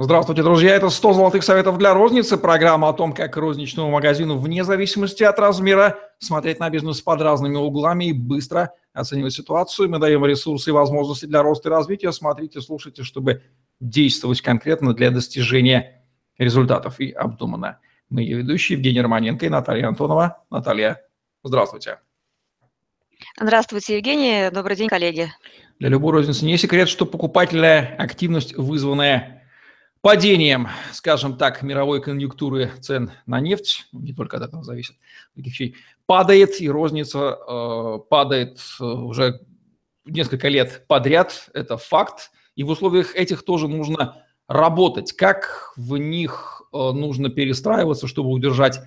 Здравствуйте, друзья. Это 100 золотых советов для розницы. Программа о том, как розничному магазину вне зависимости от размера смотреть на бизнес под разными углами и быстро оценивать ситуацию. Мы даем ресурсы и возможности для роста и развития. Смотрите, слушайте, чтобы действовать конкретно для достижения результатов и обдуманно. Мы ее ведущие Евгений Романенко и Наталья Антонова. Наталья, здравствуйте. Здравствуйте, Евгений. Добрый день, коллеги. Для любой розницы не секрет, что покупательная активность, вызванная падением, скажем так, мировой конъюнктуры цен на нефть, не только от этого зависит, падает, и розница э, падает э, уже несколько лет подряд, это факт, и в условиях этих тоже нужно работать. Как в них э, нужно перестраиваться, чтобы удержать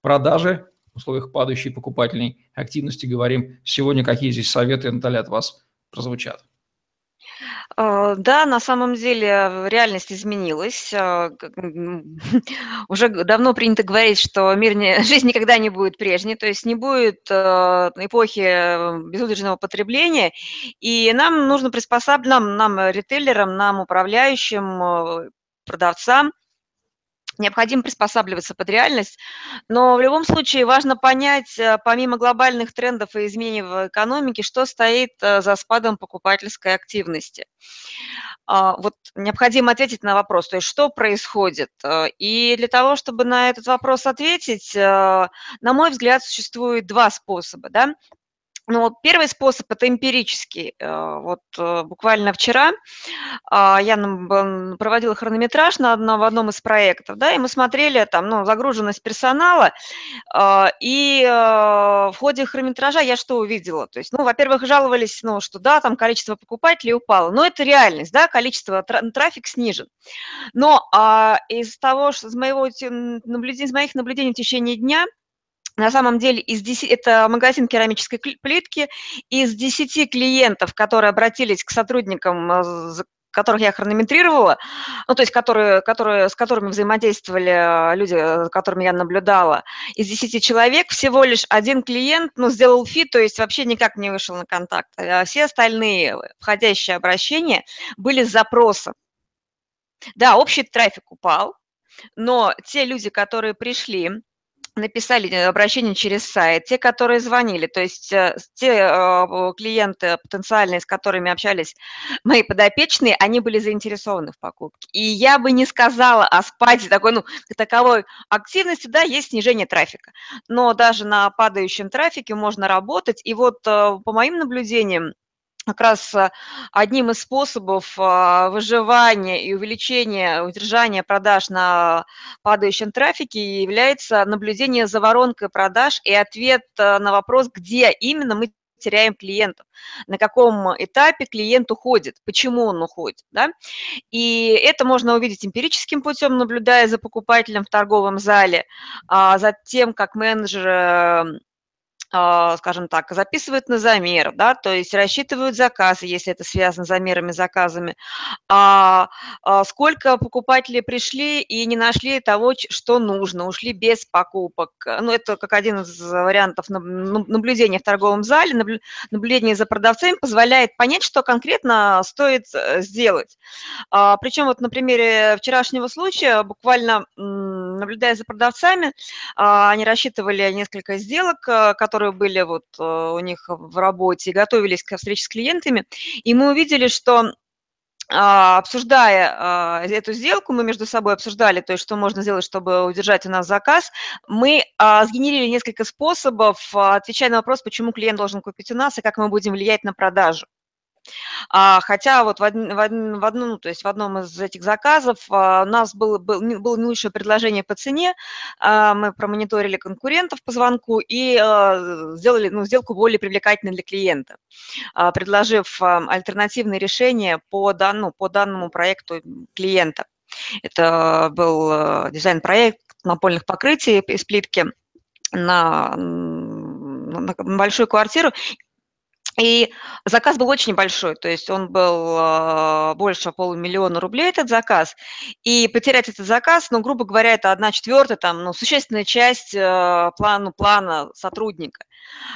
продажи в условиях падающей покупательной активности, говорим сегодня, какие здесь советы, Наталья, от вас прозвучат. А, да, на самом деле реальность изменилась. А, уже давно принято говорить, что мир не, жизнь никогда не будет прежней, то есть не будет а, эпохи э, безудержного потребления, и нам нужно приспосабливать, нам, нам, ритейлерам, нам, управляющим, э, продавцам, необходимо приспосабливаться под реальность, но в любом случае важно понять, э, помимо глобальных трендов и изменений в экономике, что стоит э, за спадом покупательской активности. А, вот необходимо ответить на вопрос, то есть что происходит. Э, и для того, чтобы на этот вопрос ответить, на мой взгляд, существует два способа. Да? Ну, первый способ – это эмпирический. Э, вот э, буквально вчера а, я проводила хронометраж на одном, в одном из проектов, да, и мы смотрели там, ну, загруженность персонала, а, и э, в ходе хронометража я что увидела? То есть, ну, во-первых, жаловались, ну, что да, там количество покупателей упало, но это реальность, да, количество, трафик снижен. Но а, из того, что из, моего, наблюдения, из моих наблюдений в течение дня – на самом деле из 10, это магазин керамической плитки. Из 10 клиентов, которые обратились к сотрудникам, э, которых я хронометрировала, ну, то есть которые, которые, с которыми взаимодействовали э, люди, э, которыми я наблюдала, из 10 человек всего лишь один клиент ну, сделал фит, то есть вообще никак не вышел на контакт. А все остальные входящие обращения были с запросом. Да, общий трафик упал, но те люди, которые пришли, написали э, обращение через сайт, те, которые звонили, то есть э, те э, клиенты потенциальные, с которыми общались мои подопечные, они были заинтересованы в покупке. И я бы не сказала о спаде такой, ну, таковой активности, да, есть снижение трафика, но даже на падающем трафике можно работать. И вот по моим наблюдениям, как раз э, одним из способов а, выживания и увеличения, удержания продаж на падающем трафике является наблюдение за воронкой продаж и ответ э, на вопрос, где именно мы теряем клиентов, на каком этапе клиент уходит, почему он уходит. Да? И это можно увидеть эмпирическим путем, наблюдая за покупателем в торговом зале, а за тем, как менеджеры а, скажем так, записывают на замер, да, то есть рассчитывают заказы, если это связано с замерами, заказами, а, а сколько покупателей пришли и не нашли того, что нужно, ушли без покупок. Ну, это как один из вариантов наблюдения в торговом зале, наблюдение за продавцами позволяет понять, что конкретно стоит э, сделать. А, причем вот на примере вчерашнего случая, буквально наблюдая за продавцами, а, они рассчитывали несколько сделок, э, которые были вот э, у них в работе, готовились к встрече с клиентами, и мы увидели, что а, обсуждая а, эту сделку, мы между собой обсуждали, то есть что можно сделать, чтобы удержать у нас заказ, мы сгенерили несколько способов, отвечая на вопрос, почему клиент должен купить у нас и как мы будем влиять на продажу. А, хотя вот в, од, в, од, одном, то есть в одном из этих заказов а, у нас было, был, было не лучшее предложение по цене, а, мы промониторили конкурентов по звонку и а, сделали ну, сделку более привлекательной для клиента, а, предложив а, альтернативные решения по, данному, по данному проекту клиента. Это был а, дизайн-проект напольных покрытий из плитки на на большую квартиру, и заказ был очень большой, то есть он был а, больше полумиллиона рублей, этот заказ. И потерять этот заказ, ну, грубо говоря, это одна четвертая, там, ну, существенная часть а, плану, плана сотрудника.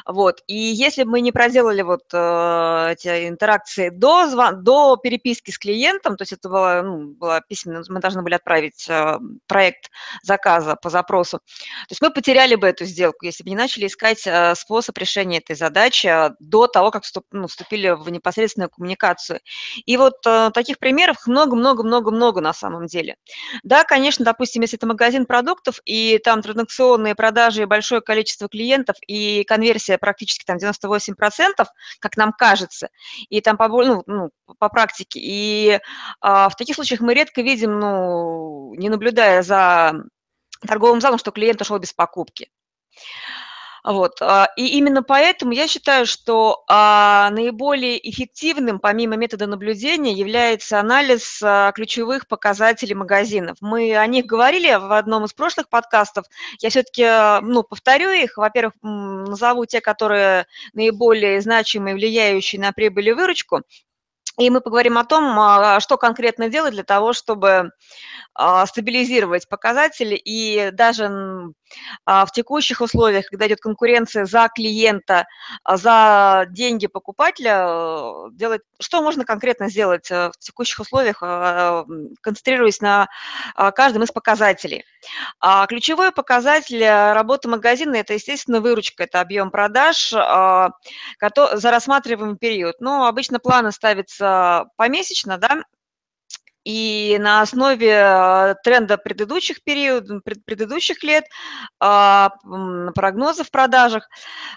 Вот. И если бы мы не проделали вот э, эти интеракции до, звон, до переписки с клиентом, то есть это было, ну, было письменно, мы должны были отправить э, проект заказа по запросу, то есть мы потеряли бы эту сделку, если бы не начали искать э, способ решения этой задачи до того, как вступ, ну, вступили в непосредственную коммуникацию. И вот таких примеров много-много-много-много на самом деле. Да, конечно, допустим, если это магазин продуктов, и там транзакционные продажи, и большое количество клиентов, и конверсия практически там 98%, как нам кажется, и там по, ну, ну, по практике. И а, в таких случаях мы редко видим, ну, не наблюдая за торговым залом, что клиент ушел без покупки. Вот. А, и именно поэтому я считаю, что а, наиболее эффективным, помимо метода наблюдения, является анализ а, ключевых показателей магазинов. Мы о них говорили в одном из прошлых подкастов. Я все-таки ну, повторю их. Во-первых, назову те, которые наиболее значимые, влияющие на прибыль и выручку. И мы поговорим о том, что конкретно делать для того, чтобы а, стабилизировать показатели, и даже а, в текущих условиях, когда идет конкуренция за клиента, а, за деньги покупателя, э, делать, что можно конкретно сделать э, в текущих условиях, концентрируясь на каждом из показателей. Ключевой показатель работы магазина – это, естественно, выручка, это объем продаж за рассматриваемый период. Но обычно планы ставятся помесячно, да, и на основе э, тренда предыдущих периодов, предыдущих лет, а, прогнозов в продажах.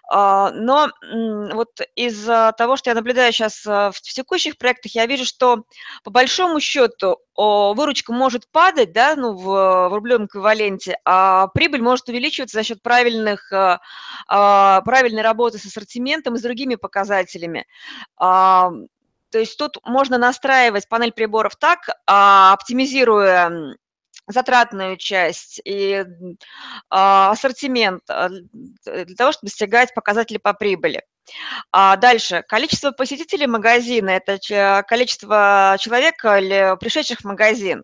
А, но вот из-за того, что я наблюдаю сейчас э, в текущих проектах, я вижу, что по большому счету выручка может падать да, ну, в, в рублевом эквиваленте, а прибыль может увеличиваться за счет правильных, э, а, правильной работы с ассортиментом и с другими показателями. То есть тут можно настраивать панель приборов так, а, оптимизируя затратную часть и а, ассортимент а, для того, чтобы достигать показатели по прибыли. Дальше. Количество посетителей магазина – это количество человек, пришедших в магазин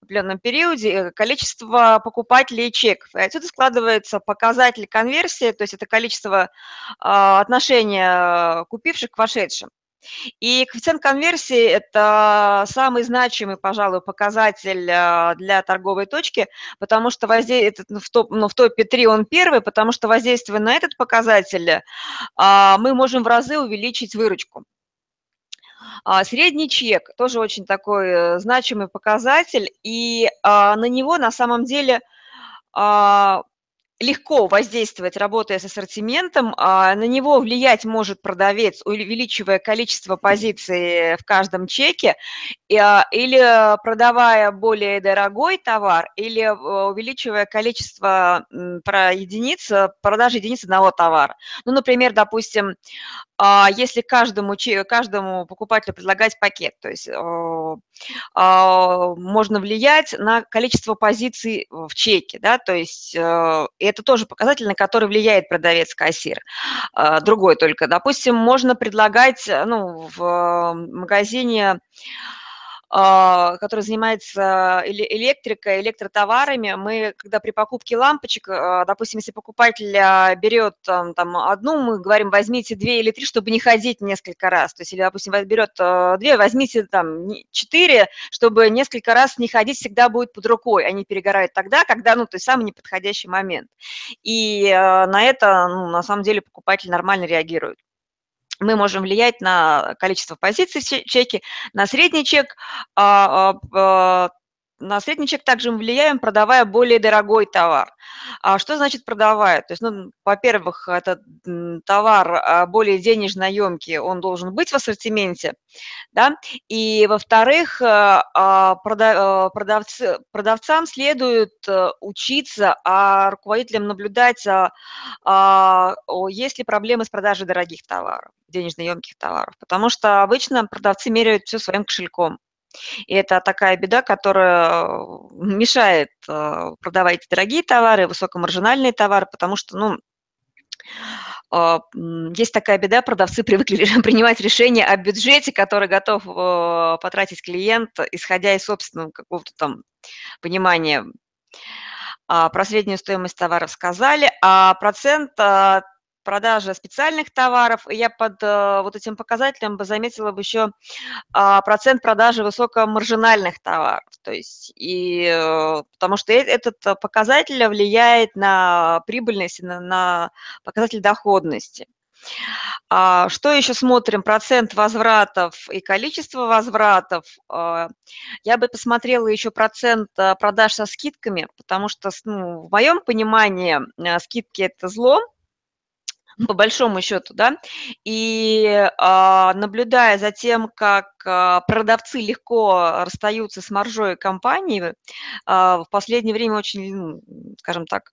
в определенном периоде, э, количество покупателей и чеков. И отсюда складывается показатель конверсии, то есть это количество отношения купивших к вошедшим. И коэффициент конверсии – это самый значимый, пожалуй, показатель а, для торговой точки, потому что воздействие, ну, в, топ, ну, в топе 3 он первый, потому что воздействуя на этот показатель, а, мы можем в разы увеличить выручку. А, средний чек – тоже очень такой э, значимый показатель, и на него на самом деле легко воздействовать, работая с ассортиментом, а на него влиять может продавец, увеличивая количество позиций в каждом чеке, а, или продавая более дорогой товар, или э, увеличивая количество про единиц, продажи единиц одного товара. Ну, например, допустим, а, если каждому, каждому покупателю предлагать пакет, то есть можно влиять на количество позиций в чеке, да, то есть э, это тоже показатель, на который влияет продавец-кассир. А, другой только, допустим, можно предлагать ну, в магазине а, который занимается электрикой, электротоварами, мы, когда при покупке лампочек, а, допустим, если покупатель а, берет там одну, мы говорим, возьмите две или три, чтобы не ходить несколько раз. То есть, или, допустим, берет две, возьмите там четыре, чтобы несколько раз не ходить всегда будет под рукой. Они перегорают тогда, когда, ну, то есть самый неподходящий момент. И на это, ну, на самом деле, покупатель нормально реагирует мы можем влиять на количество позиций в чеке, на средний чек, а, а, на средний чек также мы влияем, продавая более дорогой товар. А что значит продавая? То есть, ну, во-первых, этот товар а, более денежно емкий, он должен быть в ассортименте, да, и, во-вторых, а, а, продавцы, продавцам следует э, учиться, а руководителям наблюдать, есть ли проблемы с продажей дорогих товаров, денежно емких товаров, потому что обычно продавцы меряют все своим кошельком. И это такая беда, которая мешает э, продавать дорогие товары, высокомаржинальные товары, потому что, ну, а, есть такая беда, продавцы привыкли принимать решения о бюджете, который готов э, потратить клиент, исходя из собственного какого-то там понимания. А, про среднюю стоимость товаров сказали, а процент продажи специальных товаров. И я под вот этим показателем бы заметила бы еще а, процент продажи высокомаржинальных товаров. То есть, и, потому что этот показатель влияет на прибыльность, на, на показатель доходности. А, что еще смотрим? Процент возвратов и количество возвратов. А, я бы посмотрела еще процент продаж со скидками, потому что ну, в моем понимании скидки – это зло, по большому счету, да, и наблюдая за тем, как продавцы легко расстаются с маржой компании, в последнее время очень, ну, скажем так,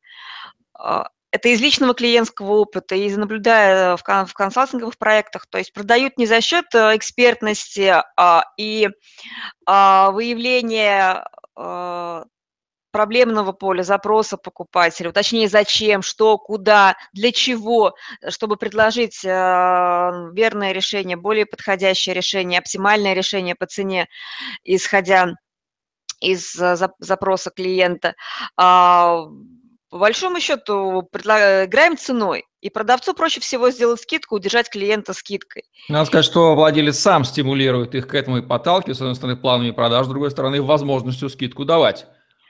это из личного клиентского опыта, и наблюдая в, в консалтинговых проектах, то есть продают не за счет э, экспертности а, и а, выявления а, проблемного поля, запроса покупателя, точнее, зачем, что, куда, для чего, чтобы предложить а, верное решение, более подходящее решение, оптимальное решение по цене, исходя из запроса клиента. А, по большому счету играем ценой, и продавцу проще всего сделать скидку, удержать клиента скидкой. Надо сказать, что владелец сам стимулирует их к этому и подталкивает, с одной стороны, планами продаж, с другой стороны, возможностью скидку давать.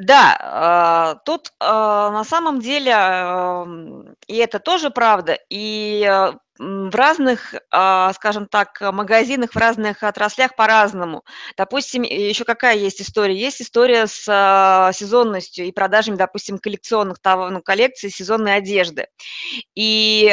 Да, а, тут а, на самом деле, и это тоже правда, и а, в разных, скажем так, магазинах, в разных отраслях по-разному. Допустим, еще какая есть история? Есть история с сезонностью и продажами, допустим, коллекционных ну, коллекций сезонной одежды. И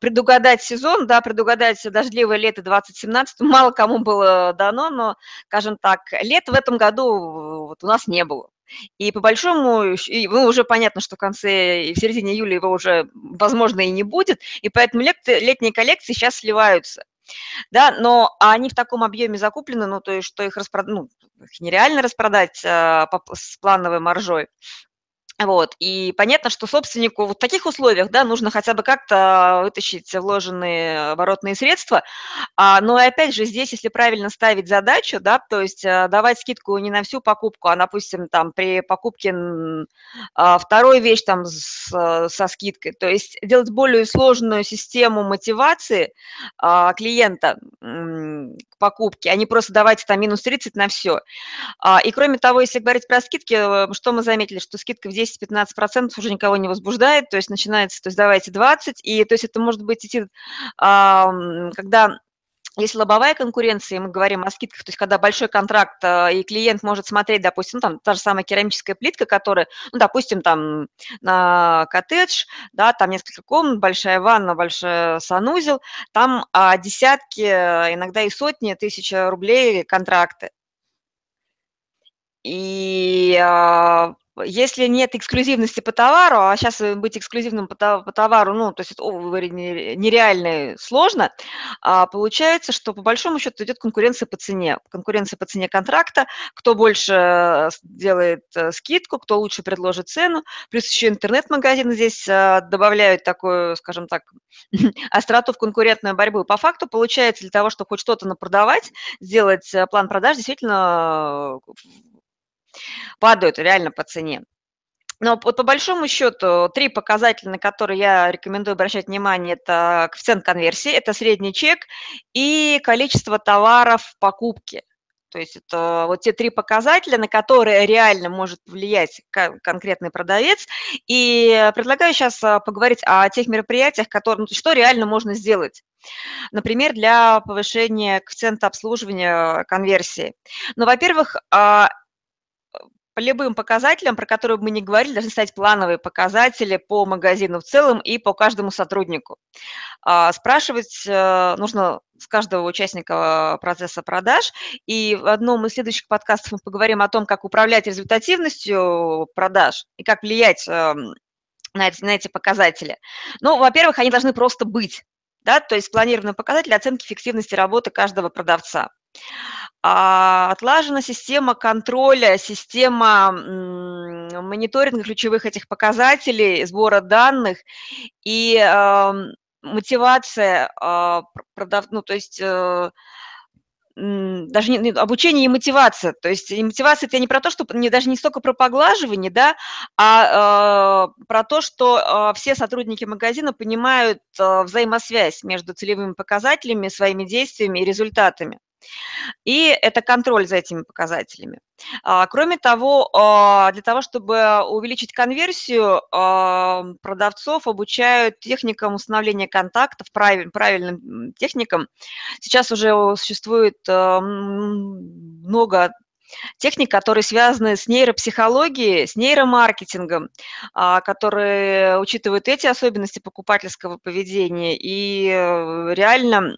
предугадать сезон, да, предугадать дождливое лето 2017 мало кому было дано, но, скажем так, лет в этом году вот у нас не было. И по большому, и, ну, уже понятно, что в конце и в середине июля его уже, возможно, и не будет, и поэтому летние коллекции сейчас сливаются. Да, но они в таком объеме закуплены, ну, то есть, что их, распрод... ну, их нереально распродать а, по, с плановой маржой. Вот, и понятно, что собственнику в таких условиях, да, нужно хотя бы как-то вытащить вложенные оборотные средства, а, но опять же здесь, если правильно ставить задачу, да, то есть а, давать скидку не на всю покупку, а, допустим, там при покупке а, второй вещь там с, со скидкой, то есть делать более сложную систему мотивации а, клиента к покупке, а не просто давайте там минус 30 на все. А, и кроме того, если говорить про скидки, э, что мы заметили, что скидка в 10 10-15% уже никого не возбуждает, то есть начинается, то есть давайте 20, и то есть это может быть идти, когда если лобовая конкуренция, мы говорим о скидках, то есть когда большой контракт, а, и клиент может смотреть, допустим, ну, там та же самая керамическая плитка, которая, ну, допустим, там на коттедж, да, там несколько комнат, большая ванна, большой санузел, там а, десятки, иногда и сотни тысяч рублей контракты. И а, если нет эксклюзивности по товару, а сейчас быть эксклюзивным по, товару, ну, то есть нереально сложно, а получается, что по большому счету идет конкуренция по цене. Конкуренция по цене контракта, кто больше делает э, скидку, кто лучше предложит цену, плюс еще интернет-магазины здесь э, добавляют такую, скажем так, остроту в конкурентную борьбу. По факту получается для того, чтобы хоть что-то напродавать, сделать э, план продаж действительно падают реально по цене. Но вот по большому счету три показателя, на которые я рекомендую обращать внимание, это коэффициент конверсии, это средний чек и количество товаров в покупке. То есть это вот те три показателя, на которые реально может влиять конкретный продавец. И предлагаю сейчас а, поговорить о тех мероприятиях, которые, ну, что реально можно сделать. Например, для повышения коэффициента обслуживания конверсии. Ну, во-первых, а, по любым показателям, про которые мы не говорили, должны стать плановые показатели по магазину в целом и по каждому сотруднику. А, спрашивать э, нужно с каждого участника процесса продаж. И в одном из следующих подкастов мы поговорим о том, как управлять результативностью продаж и как влиять эм, на эти, показатели. Ну, во-первых, они должны просто быть. Да, то есть спланированные показатели оценки эффективности работы каждого продавца. А, отлажена система контроля, система мониторинга ключевых этих показателей, сбора данных и мотивация, а, продав... ну, то есть э, даже не, обучение и мотивация. То есть мотивация это не про то, что не, даже не столько про поглаживание, да, а э, про то, что э, все сотрудники магазина понимают э, взаимосвязь между целевыми показателями, своими действиями и результатами. И это контроль за этими показателями. А, кроме того, а, для того, чтобы увеличить конверсию, а, продавцов обучают техникам установления контактов, правильным техникам. Сейчас уже существует много техник, которые связаны с нейропсихологией, с нейромаркетингом, которые учитывают эти особенности покупательского поведения и э, реально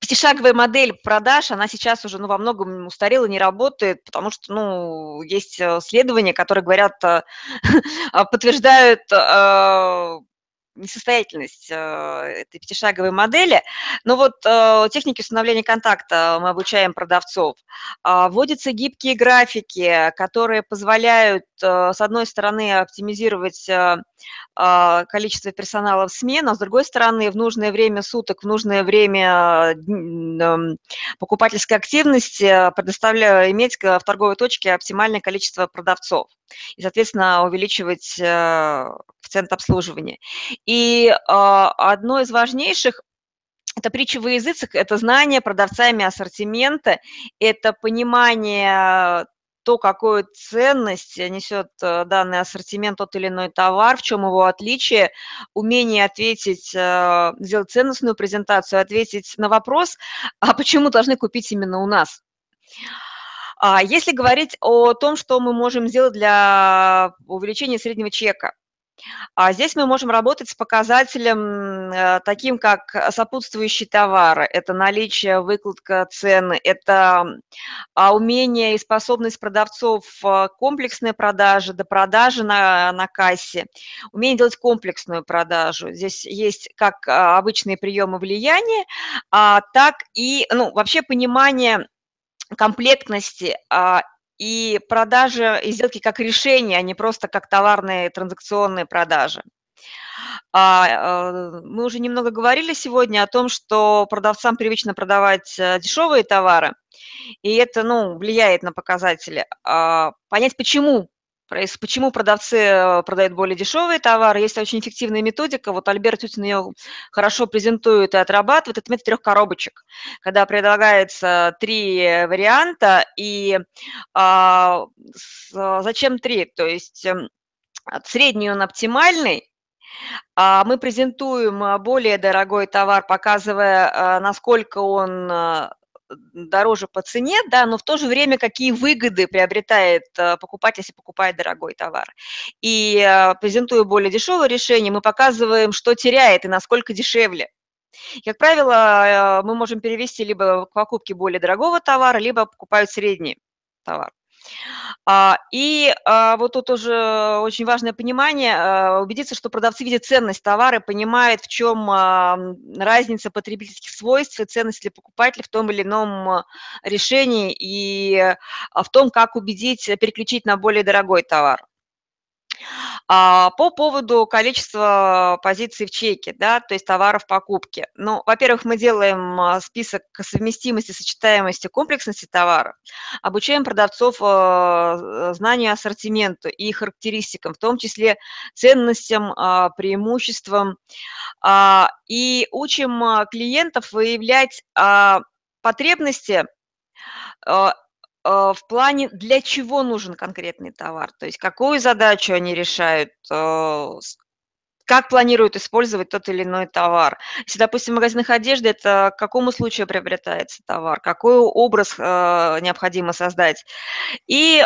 пятишаговая модель продаж, она сейчас уже ну, во многом устарела, не работает, потому что ну, есть э, исследования, которые говорят, э, подтверждают э, несостоятельность э, этой пятишаговой модели. Но вот э, техники установления контакта мы обучаем продавцов. Э, вводятся гибкие графики, которые позволяют, с одной стороны, оптимизировать количество персонала в смен, а с другой стороны, в нужное время суток, в нужное время покупательской активности предоставляя, иметь в торговой точке оптимальное количество продавцов и, соответственно, увеличивать коэффициент обслуживания. И а, одно из важнейших это притча во языцах, это знание продавцами ассортимента, это понимание то, какую ценность несет э, данный ассортимент, тот или иной товар, в чем его отличие, умение ответить, э, сделать ценностную презентацию, ответить на вопрос, а почему должны купить именно у нас. А если говорить о том, что мы можем сделать для увеличения среднего чека, а здесь мы можем работать с показателем э, таким, как сопутствующие товары. Это наличие, выкладка цены, это а, умение и способность продавцов э, комплексной продажи, до продажи на, на кассе, умение делать комплексную продажу. Здесь есть как а, обычные приемы влияния, а, так и ну, вообще понимание комплектности и продажи и сделки как решение, а не просто как товарные транзакционные продажи. А, э, мы уже немного говорили сегодня о том, что продавцам привычно продавать э, дешевые товары, и это ну, влияет на показатели. А, понять, почему Почему продавцы э, продают более дешевые товары? Есть очень эффективная методика. Вот Альберт Тютин ее хорошо презентует и отрабатывает. Это метод трех коробочек, когда предлагается три варианта. И а, с, зачем три? То есть эм, средний он оптимальный, а мы презентуем более дорогой товар, показывая, э, насколько он э, дороже по цене, да, но в то же время какие выгоды приобретает э, покупатель, если покупает дорогой товар. И э, презентуя более дешевое решение, мы показываем, что теряет и насколько дешевле. как правило, э, мы можем перевести либо к покупке более дорогого товара, либо покупают средний товар. А, и а, вот тут уже очень важное понимание, а, убедиться, что продавцы видят ценность товара, понимают, в чем разница потребительских свойств и ценность для покупателя в том или ином решении и в том, как убедить переключить на более дорогой товар. А, по поводу количества позиций в чеке, да, то есть товаров покупки. Ну, во-первых, мы делаем а, список совместимости, сочетаемости, комплексности товаров, обучаем продавцов а, знанию ассортименту и характеристикам, в том числе ценностям, преимуществам, и учим клиентов выявлять потребности Э, в плане, для чего нужен конкретный товар, то есть какую задачу они решают, э, как планируют использовать тот или иной товар. Если, допустим, в магазинах одежды, это к какому случаю приобретается товар, какой образ э, необходимо создать. И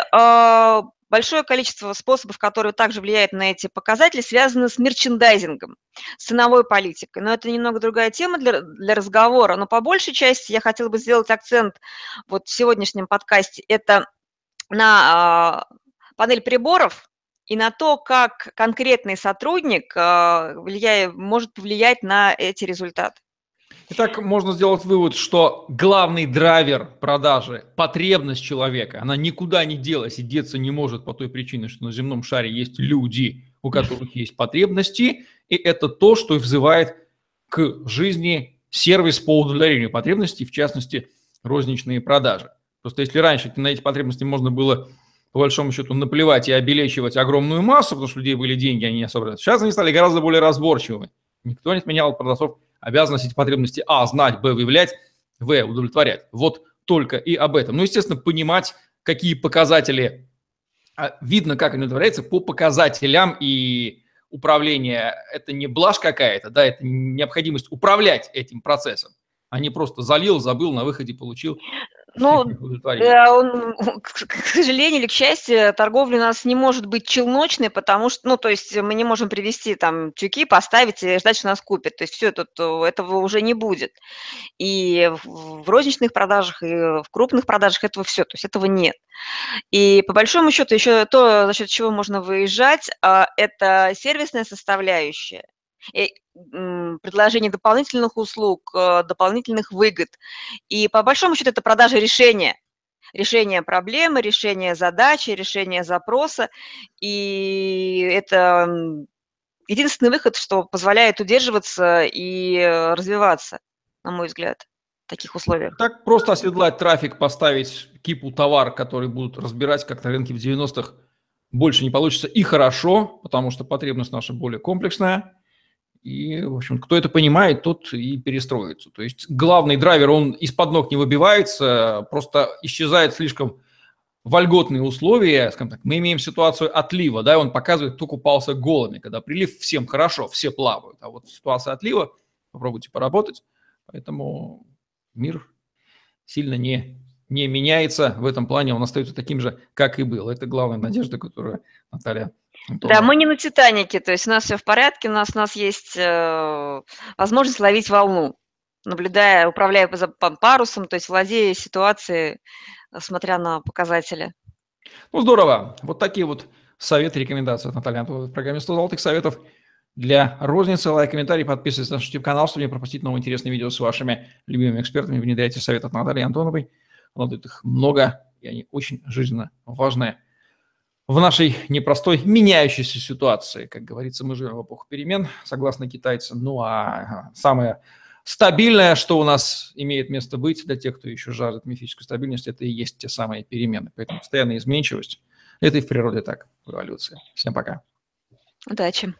Большое количество способов, которые также влияют на эти показатели, связаны с мерчендайзингом, с ценовой политикой. Но это немного другая тема для, для разговора. Но по большей части я хотела бы сделать акцент вот в сегодняшнем подкасте. Это на э, панель приборов и на то, как конкретный сотрудник э, влияет, может повлиять на эти результаты. Итак, можно сделать вывод, что главный драйвер продажи – потребность человека. Она никуда не делась и деться не может по той причине, что на земном шаре есть люди, у которых есть потребности, и это то, что взывает к жизни сервис по удовлетворению потребностей, в частности, розничные продажи. Просто если раньше на эти потребности можно было по большому счету наплевать и обелечивать огромную массу, потому что людей были деньги, они не особо... Сейчас они стали гораздо более разборчивыми. Никто не отменял от продавцов обязанность эти потребности А знать, Б выявлять, В удовлетворять. Вот только и об этом. Ну, естественно, понимать, какие показатели а, видно, как они удовлетворяются по показателям и управление – это не блажь какая-то, да, это необходимость управлять этим процессом, а не просто залил, забыл, на выходе получил. Ну, да, он, к сожалению или к счастью, торговля у нас не может быть челночной, потому что, ну, то есть мы не можем привести там тюки, поставить и ждать, что нас купят. То есть все, тут этого уже не будет. И в розничных продажах, и в крупных продажах этого все, то есть этого нет. И по большому счету еще то, за счет чего можно выезжать, а, это сервисная составляющая предложение дополнительных услуг, э, дополнительных выгод. И по большому счету это продажа решения. Решение проблемы, решение задачи, решение запроса. И это единственный выход, что позволяет удерживаться и развиваться, на мой взгляд, в таких условиях. Так просто оседлать трафик, поставить кипу товар, который будут разбирать, как на рынке в 90-х, больше не получится. И хорошо, потому что потребность наша более комплексная. И, в общем, кто это понимает, тот и перестроится. То есть главный драйвер, он из-под ног не выбивается, просто исчезает слишком вольготные условия, скажем так, мы имеем ситуацию отлива, да, он показывает, кто купался голыми, когда прилив всем хорошо, все плавают, а вот ситуация отлива, попробуйте поработать, поэтому мир сильно не, не меняется в этом плане, он остается таким же, как и был. Это главная надежда, которую Наталья да, мы не на Титанике, то есть у нас все в порядке, у нас, у нас есть э, возможность ловить волну, наблюдая, управляя парусом, то есть владея ситуацией, э, смотря на показатели. Ну, здорово. Вот такие вот советы, рекомендации от Натальи Антоновой в программе 100 золотых советов для розницы. Лайк, комментарий, подписывайтесь на наш YouTube-канал, чтобы не пропустить новые интересные видео с вашими любимыми экспертами. Внедряйте советы от Натальи Антоновой. Она дает их много, и они очень жизненно важные в нашей непростой меняющейся ситуации. Как говорится, мы живем в эпоху перемен, согласно китайцам. Ну а самое стабильное, что у нас имеет место быть для тех, кто еще жаждет мифической стабильности, это и есть те самые перемены. Поэтому постоянная изменчивость – это и в природе так, в эволюции. Всем пока. Удачи.